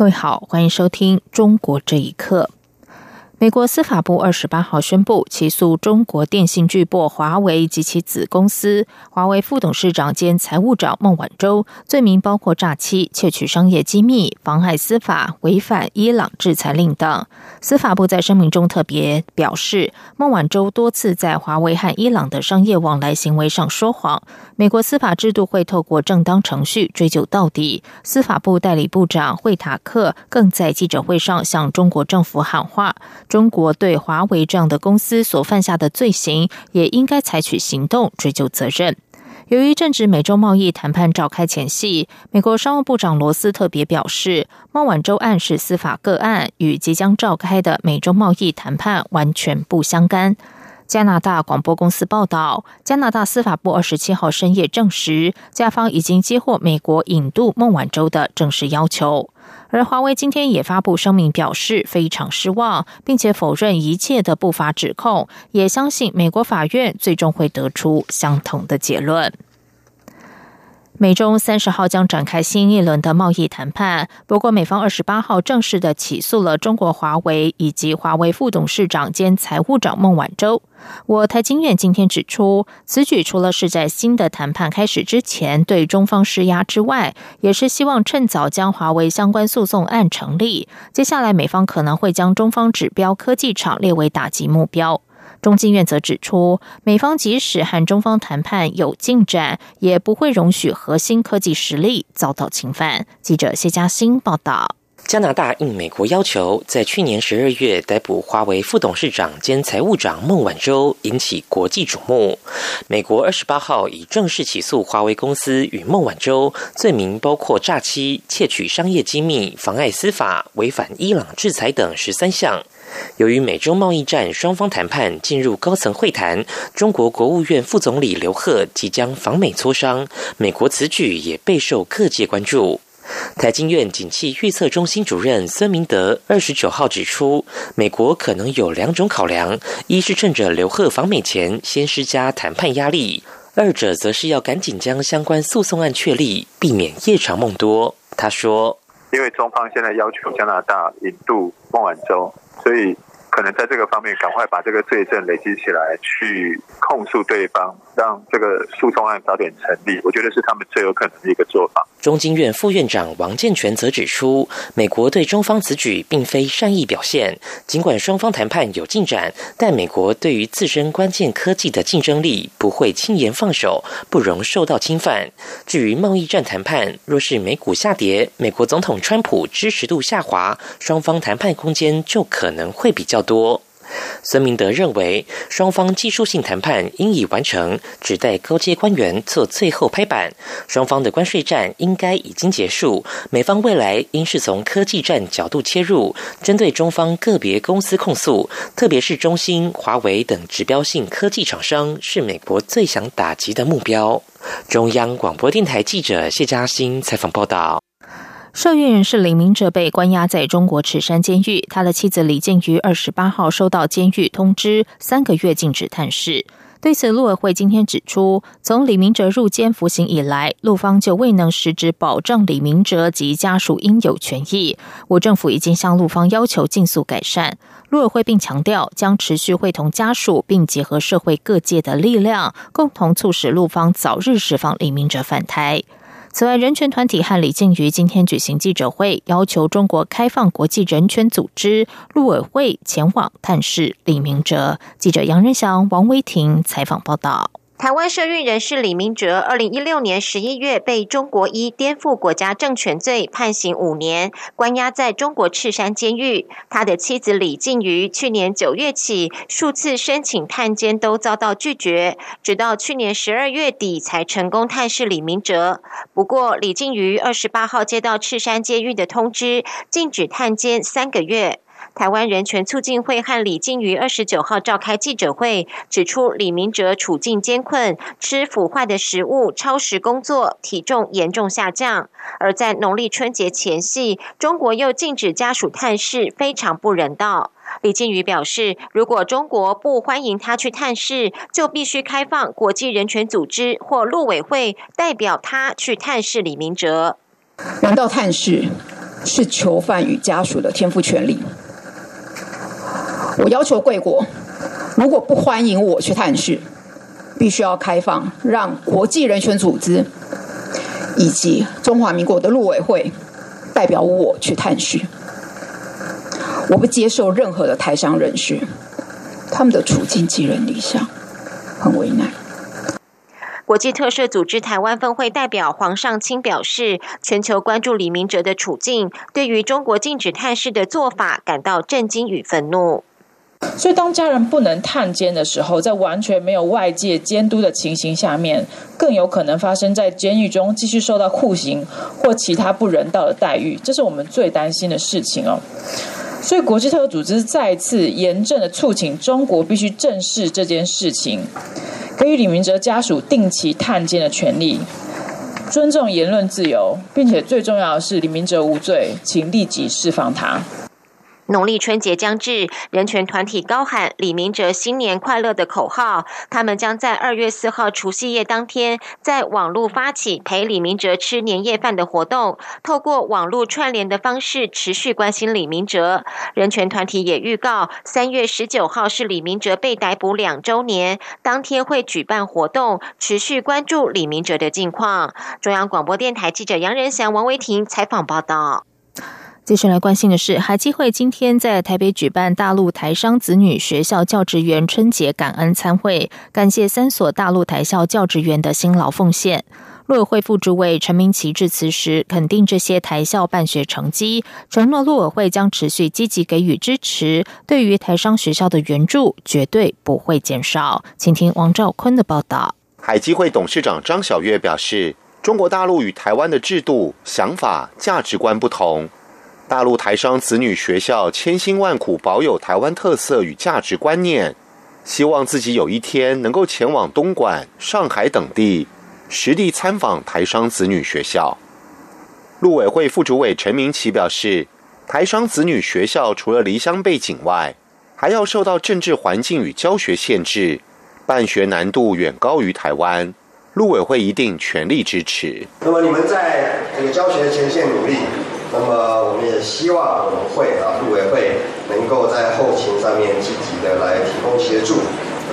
各位好，欢迎收听《中国这一刻》。美国司法部二十八号宣布起诉中国电信巨擘华为及其子公司华为副董事长兼财务长孟晚舟，罪名包括诈欺、窃取商业机密、妨碍司法、违反伊朗制裁令等。司法部在声明中特别表示，孟晚舟多次在华为和伊朗的商业往来行为上说谎，美国司法制度会透过正当程序追究到底。司法部代理部长惠塔克更在记者会上向中国政府喊话。中国对华为这样的公司所犯下的罪行，也应该采取行动追究责任。由于正值美洲贸易谈判召开前夕，美国商务部长罗斯特别表示，孟晚舟案是司法个案，与即将召开的美洲贸易谈判完全不相干。加拿大广播公司报道，加拿大司法部二十七号深夜证实，加方已经接获美国引渡孟晚舟的正式要求。而华为今天也发布声明，表示非常失望，并且否认一切的不法指控，也相信美国法院最终会得出相同的结论。美中三十号将展开新一轮的贸易谈判，不过美方二十八号正式的起诉了中国华为以及华为副董事长兼财务长孟晚舟。我台经院今天指出，此举除了是在新的谈判开始之前对中方施压之外，也是希望趁早将华为相关诉讼案成立。接下来美方可能会将中方指标科技厂列为打击目标。中经院则指出，美方即使和中方谈判有进展，也不会容许核心科技实力遭到侵犯。记者谢嘉欣报道。加拿大应美国要求，在去年十二月逮捕华为副董事长兼财务长孟晚舟，引起国际瞩目。美国二十八号已正式起诉华为公司与孟晚舟，罪名包括诈欺、窃取商业机密、妨碍司法、违反伊朗制裁等十三项。由于美中贸易战双方谈判进入高层会谈，中国国务院副总理刘鹤即将访美磋商，美国此举也备受各界关注。台经院景气预测中心主任孙明德二十九号指出，美国可能有两种考量：一是趁着刘鹤访美前先施加谈判压力；二者则是要赶紧将相关诉讼案确立，避免夜长梦多。他说：“因为中方现在要求加拿大引渡孟晚舟。”所以，可能在这个方面，赶快把这个罪证累积起来，去控诉对方。让这个诉讼案早点成立，我觉得是他们最有可能的一个做法。中经院副院长王健全则指出，美国对中方此举并非善意表现。尽管双方谈判有进展，但美国对于自身关键科技的竞争力不会轻言放手，不容受到侵犯。至于贸易战谈判，若是美股下跌，美国总统川普支持度下滑，双方谈判空间就可能会比较多。孙明德认为，双方技术性谈判应已完成，只待高阶官员做最后拍板。双方的关税战应该已经结束，美方未来应是从科技战角度切入，针对中方个别公司控诉，特别是中兴、华为等指标性科技厂商，是美国最想打击的目标。中央广播电台记者谢嘉欣采访报道。受孕人士李明哲被关押在中国赤山监狱，他的妻子李静瑜二十八号收到监狱通知，三个月禁止探视。对此，陆委会今天指出，从李明哲入监服刑以来，陆方就未能实质保障李明哲及家属应有权益。我政府已经向陆方要求尽速改善。陆委会并强调，将持续会同家属，并结合社会各界的力量，共同促使陆方早日释放李明哲返台。此外，人权团体和李静瑜今天举行记者会，要求中国开放国际人权组织、陆委会前往探视李明哲。记者杨仁祥、王威婷采访报道。台湾社运人士李明哲，二零一六年十一月被中国依颠覆国家政权罪判刑五年，关押在中国赤山监狱。他的妻子李静瑜去年九月起数次申请探监都遭到拒绝，直到去年十二月底才成功探视李明哲。不过，李静瑜二十八号接到赤山监狱的通知，禁止探监三个月。台湾人权促进会和李静瑜二十九号召开记者会，指出李明哲处境艰困，吃腐坏的食物、超时工作，体重严重下降。而在农历春节前夕，中国又禁止家属探视，非常不人道。李静瑜表示，如果中国不欢迎他去探视，就必须开放国际人权组织或陆委会代表他去探视李明哲。难道探视是囚犯与家属的天赋权利？我要求贵国，如果不欢迎我去探视，必须要开放，让国际人权组织以及中华民国的陆委会代表我去探视。我不接受任何的台商人士，他们的处境寄人篱下，很为难。国际特赦组织台湾分会代表黄尚清表示，全球关注李明哲的处境，对于中国禁止探视的做法感到震惊与愤怒。所以，当家人不能探监的时候，在完全没有外界监督的情形下面，更有可能发生在监狱中继续受到酷刑或其他不人道的待遇，这是我们最担心的事情哦。所以，国际特赦组织再次严正的促请中国必须正视这件事情。给予李明哲家属定期探监的权利，尊重言论自由，并且最重要的是李明哲无罪，请立即释放他。农历春节将至，人权团体高喊“李明哲新年快乐”的口号。他们将在二月四号除夕夜当天，在网络发起陪李明哲吃年夜饭的活动，透过网络串联的方式持续关心李明哲。人权团体也预告，三月十九号是李明哲被逮捕两周年，当天会举办活动，持续关注李明哲的近况。中央广播电台记者杨仁祥、王维婷采访报道。接下来关心的是，海基会今天在台北举办大陆台商子女学校教职员春节感恩参会，感谢三所大陆台校教职员的辛劳奉献。陆委会副主委陈明奇致辞时，肯定这些台校办学成绩，承诺陆委会将持续积极给予支持，对于台商学校的援助绝对不会减少。请听王兆坤的报道。海基会董事长张晓月表示，中国大陆与台湾的制度、想法、价值观不同。大陆台商子女学校千辛万苦保有台湾特色与价值观念，希望自己有一天能够前往东莞、上海等地，实地参访台商子女学校。陆委会副主委陈明奇表示，台商子女学校除了离乡背景外，还要受到政治环境与教学限制，办学难度远高于台湾。陆委会一定全力支持。那么你们在这个教学前线努力。那么我们也希望我们会啊，陆委会能够在后勤上面积极的来提供协助。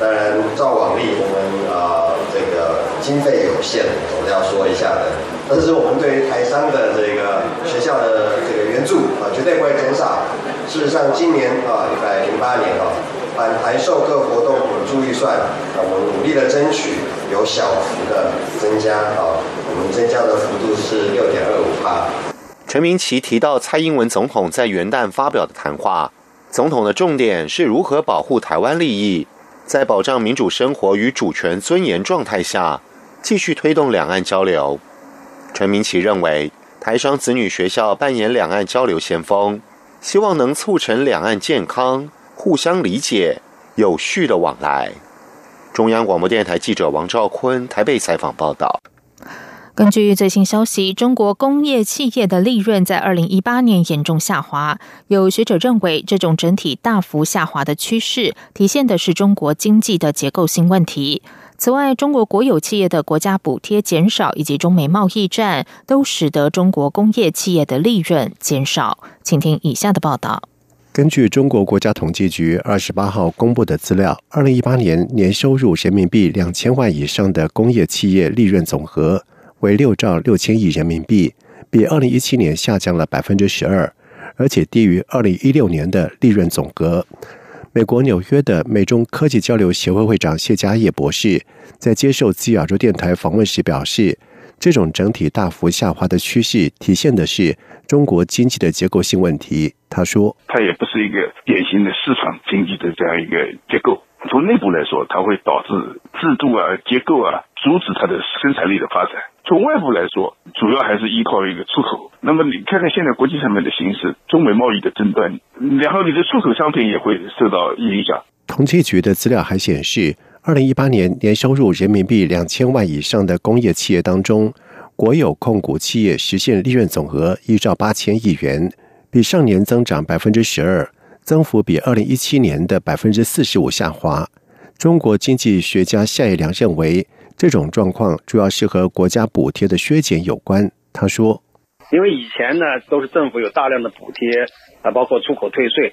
当然，照往例，我们啊这个经费有限，我们要说一下的。但是我们对于台商的这个学校的这个援助啊，绝对不会减少。事实上，今年啊一百零八年啊，反台授课活动补助预算啊，我们努力的争取有小幅的增加啊，我们增加的幅度是六点二五帕。陈明奇提到，蔡英文总统在元旦发表的谈话，总统的重点是如何保护台湾利益，在保障民主生活与主权尊严状态下，继续推动两岸交流。陈明奇认为，台商子女学校扮演两岸交流先锋，希望能促成两岸健康、互相理解、有序的往来。中央广播电台记者王兆坤台北采访报道。根据最新消息，中国工业企业的利润在二零一八年严重下滑。有学者认为，这种整体大幅下滑的趋势，体现的是中国经济的结构性问题。此外，中国国有企业的国家补贴减少，以及中美贸易战，都使得中国工业企业的利润减少。请听以下的报道：根据中国国家统计局二十八号公布的资料，二零一八年年收入人民币两千万以上的工业企业利润总和。为六兆六千亿人民币，比二零一七年下降了百分之十二，而且低于二零一六年的利润总额。美国纽约的美中科技交流协会会长谢家业博士在接受自亚洲电台访问时表示，这种整体大幅下滑的趋势，体现的是中国经济的结构性问题。他说：“它也不是一个典型的市场经济的这样一个结构。从内部来说，它会导致制度啊、结构啊。”阻止它的生产力的发展。从外部来说，主要还是依靠一个出口。那么你看看现在国际上面的形势，中美贸易的争端，然后你的出口商品也会受到影响。统计局的资料还显示，二零一八年年收入人民币两千万以上的工业企业当中，国有控股企业实现利润总额一兆八千亿元，比上年增长百分之十二，增幅比二零一七年的百分之四十五下滑。中国经济学家夏一良认为。这种状况主要是和国家补贴的削减有关。他说：“因为以前呢都是政府有大量的补贴啊，包括出口退税。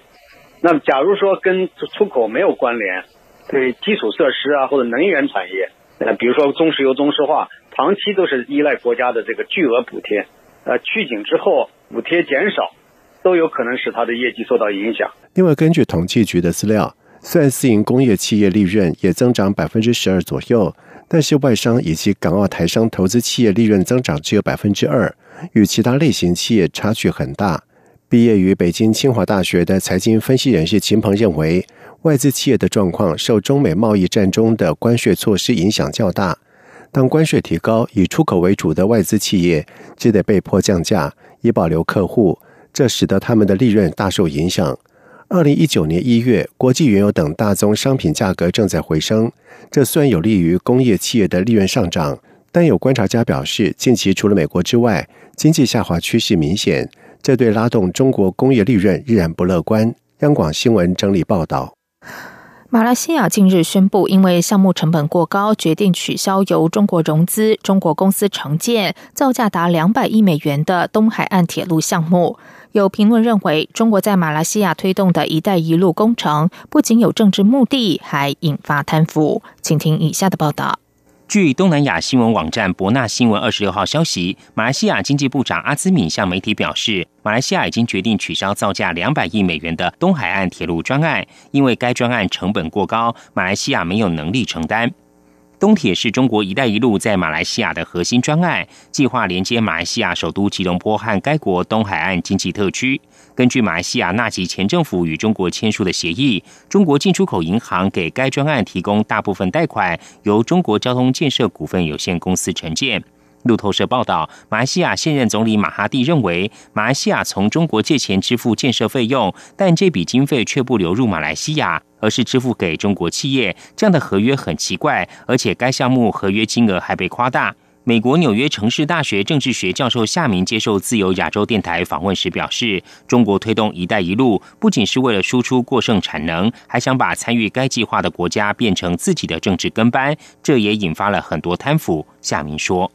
那么假如说跟出口没有关联，对基础设施啊或者能源产业，呃，比如说中石油、中石化，长期都是依赖国家的这个巨额补贴。呃，去景之后补贴减少，都有可能使它的业绩受到影响。因为根据统计局的资料，虽然私营工业企业利润也增长百分之十二左右。”但是外商以及港澳台商投资企业利润增长只有百分之二，与其他类型企业差距很大。毕业于北京清华大学的财经分析人士秦鹏认为，外资企业的状况受中美贸易战中的关税措施影响较大。当关税提高，以出口为主的外资企业只得被迫降价以保留客户，这使得他们的利润大受影响。二零一九年一月，国际原油等大宗商品价格正在回升，这虽然有利于工业企业的利润上涨，但有观察家表示，近期除了美国之外，经济下滑趋势明显，这对拉动中国工业利润依然不乐观。央广新闻整理报道。马来西亚近日宣布，因为项目成本过高，决定取消由中国融资、中国公司承建、造价达两百亿美元的东海岸铁路项目。有评论认为，中国在马来西亚推动的一带一路工程不仅有政治目的，还引发贪腐。请听以下的报道。据东南亚新闻网站博纳新闻二十六号消息，马来西亚经济部长阿兹敏向媒体表示，马来西亚已经决定取消造价两百亿美元的东海岸铁路专案，因为该专案成本过高，马来西亚没有能力承担。东铁是中国“一带一路”在马来西亚的核心专案，计划连接马来西亚首都吉隆坡和该国东海岸经济特区。根据马来西亚纳吉前政府与中国签署的协议，中国进出口银行给该专案提供大部分贷款，由中国交通建设股份有限公司承建。路透社报道，马来西亚现任总理马哈蒂认为，马来西亚从中国借钱支付建设费用，但这笔经费却不流入马来西亚，而是支付给中国企业。这样的合约很奇怪，而且该项目合约金额还被夸大。美国纽约城市大学政治学教授夏明接受自由亚洲电台访问时表示，中国推动“一带一路”不仅是为了输出过剩产能，还想把参与该计划的国家变成自己的政治跟班，这也引发了很多贪腐。夏明说。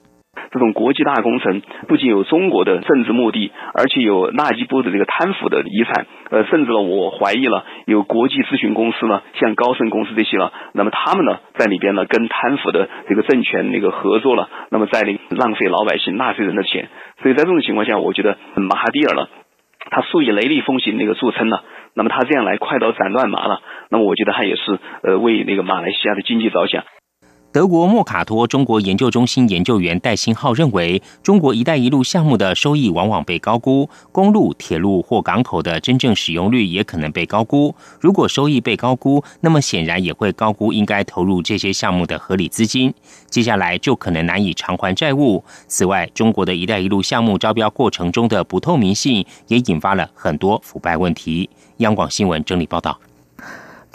这种国际大工程不仅有中国的政治目的，而且有纳吉布的这个贪腐的遗产。呃，甚至呢，我怀疑了有国际咨询公司呢，像高盛公司这些了，那么他们呢，在里边呢，跟贪腐的这个政权那个合作了，那么在浪费老百姓纳税人的钱。所以在这种情况下，我觉得马哈蒂尔呢，他素以雷厉风行那个著称呢，那么他这样来快刀斩乱麻了，那么我觉得他也是呃为那个马来西亚的经济着想。德国莫卡托中国研究中心研究员戴新浩认为，中国“一带一路”项目的收益往往被高估，公路、铁路或港口的真正使用率也可能被高估。如果收益被高估，那么显然也会高估应该投入这些项目的合理资金，接下来就可能难以偿还债务。此外，中国的一带一路项目招标过程中的不透明性，也引发了很多腐败问题。央广新闻整理报道。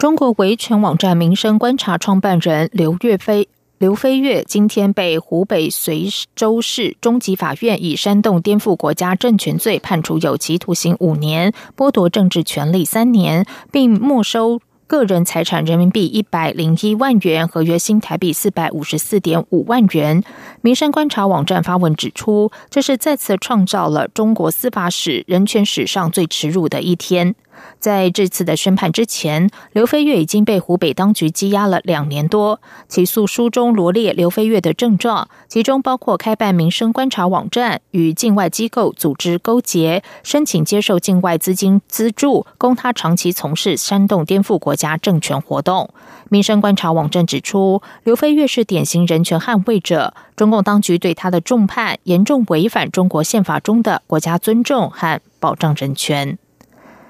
中国维权网站民生观察创办人刘岳飞、刘飞跃今天被湖北随州市中级法院以煽动颠覆国家政权罪判处有期徒刑五年，剥夺政治权利三年，并没收。个人财产人民币一百零一万元，合约新台币四百五十四点五万元。民生观察网站发文指出，这是再次创造了中国司法史人权史上最耻辱的一天。在这次的宣判之前，刘飞跃已经被湖北当局羁押了两年多。起诉书中罗列刘飞跃的症状，其中包括开办民生观察网站、与境外机构组织勾结、申请接受境外资金资助，供他长期从事煽动颠覆国家政权活动。民生观察网站指出，刘飞跃是典型人权捍卫者，中共当局对他的重判严重违反中国宪法中的国家尊重和保障人权。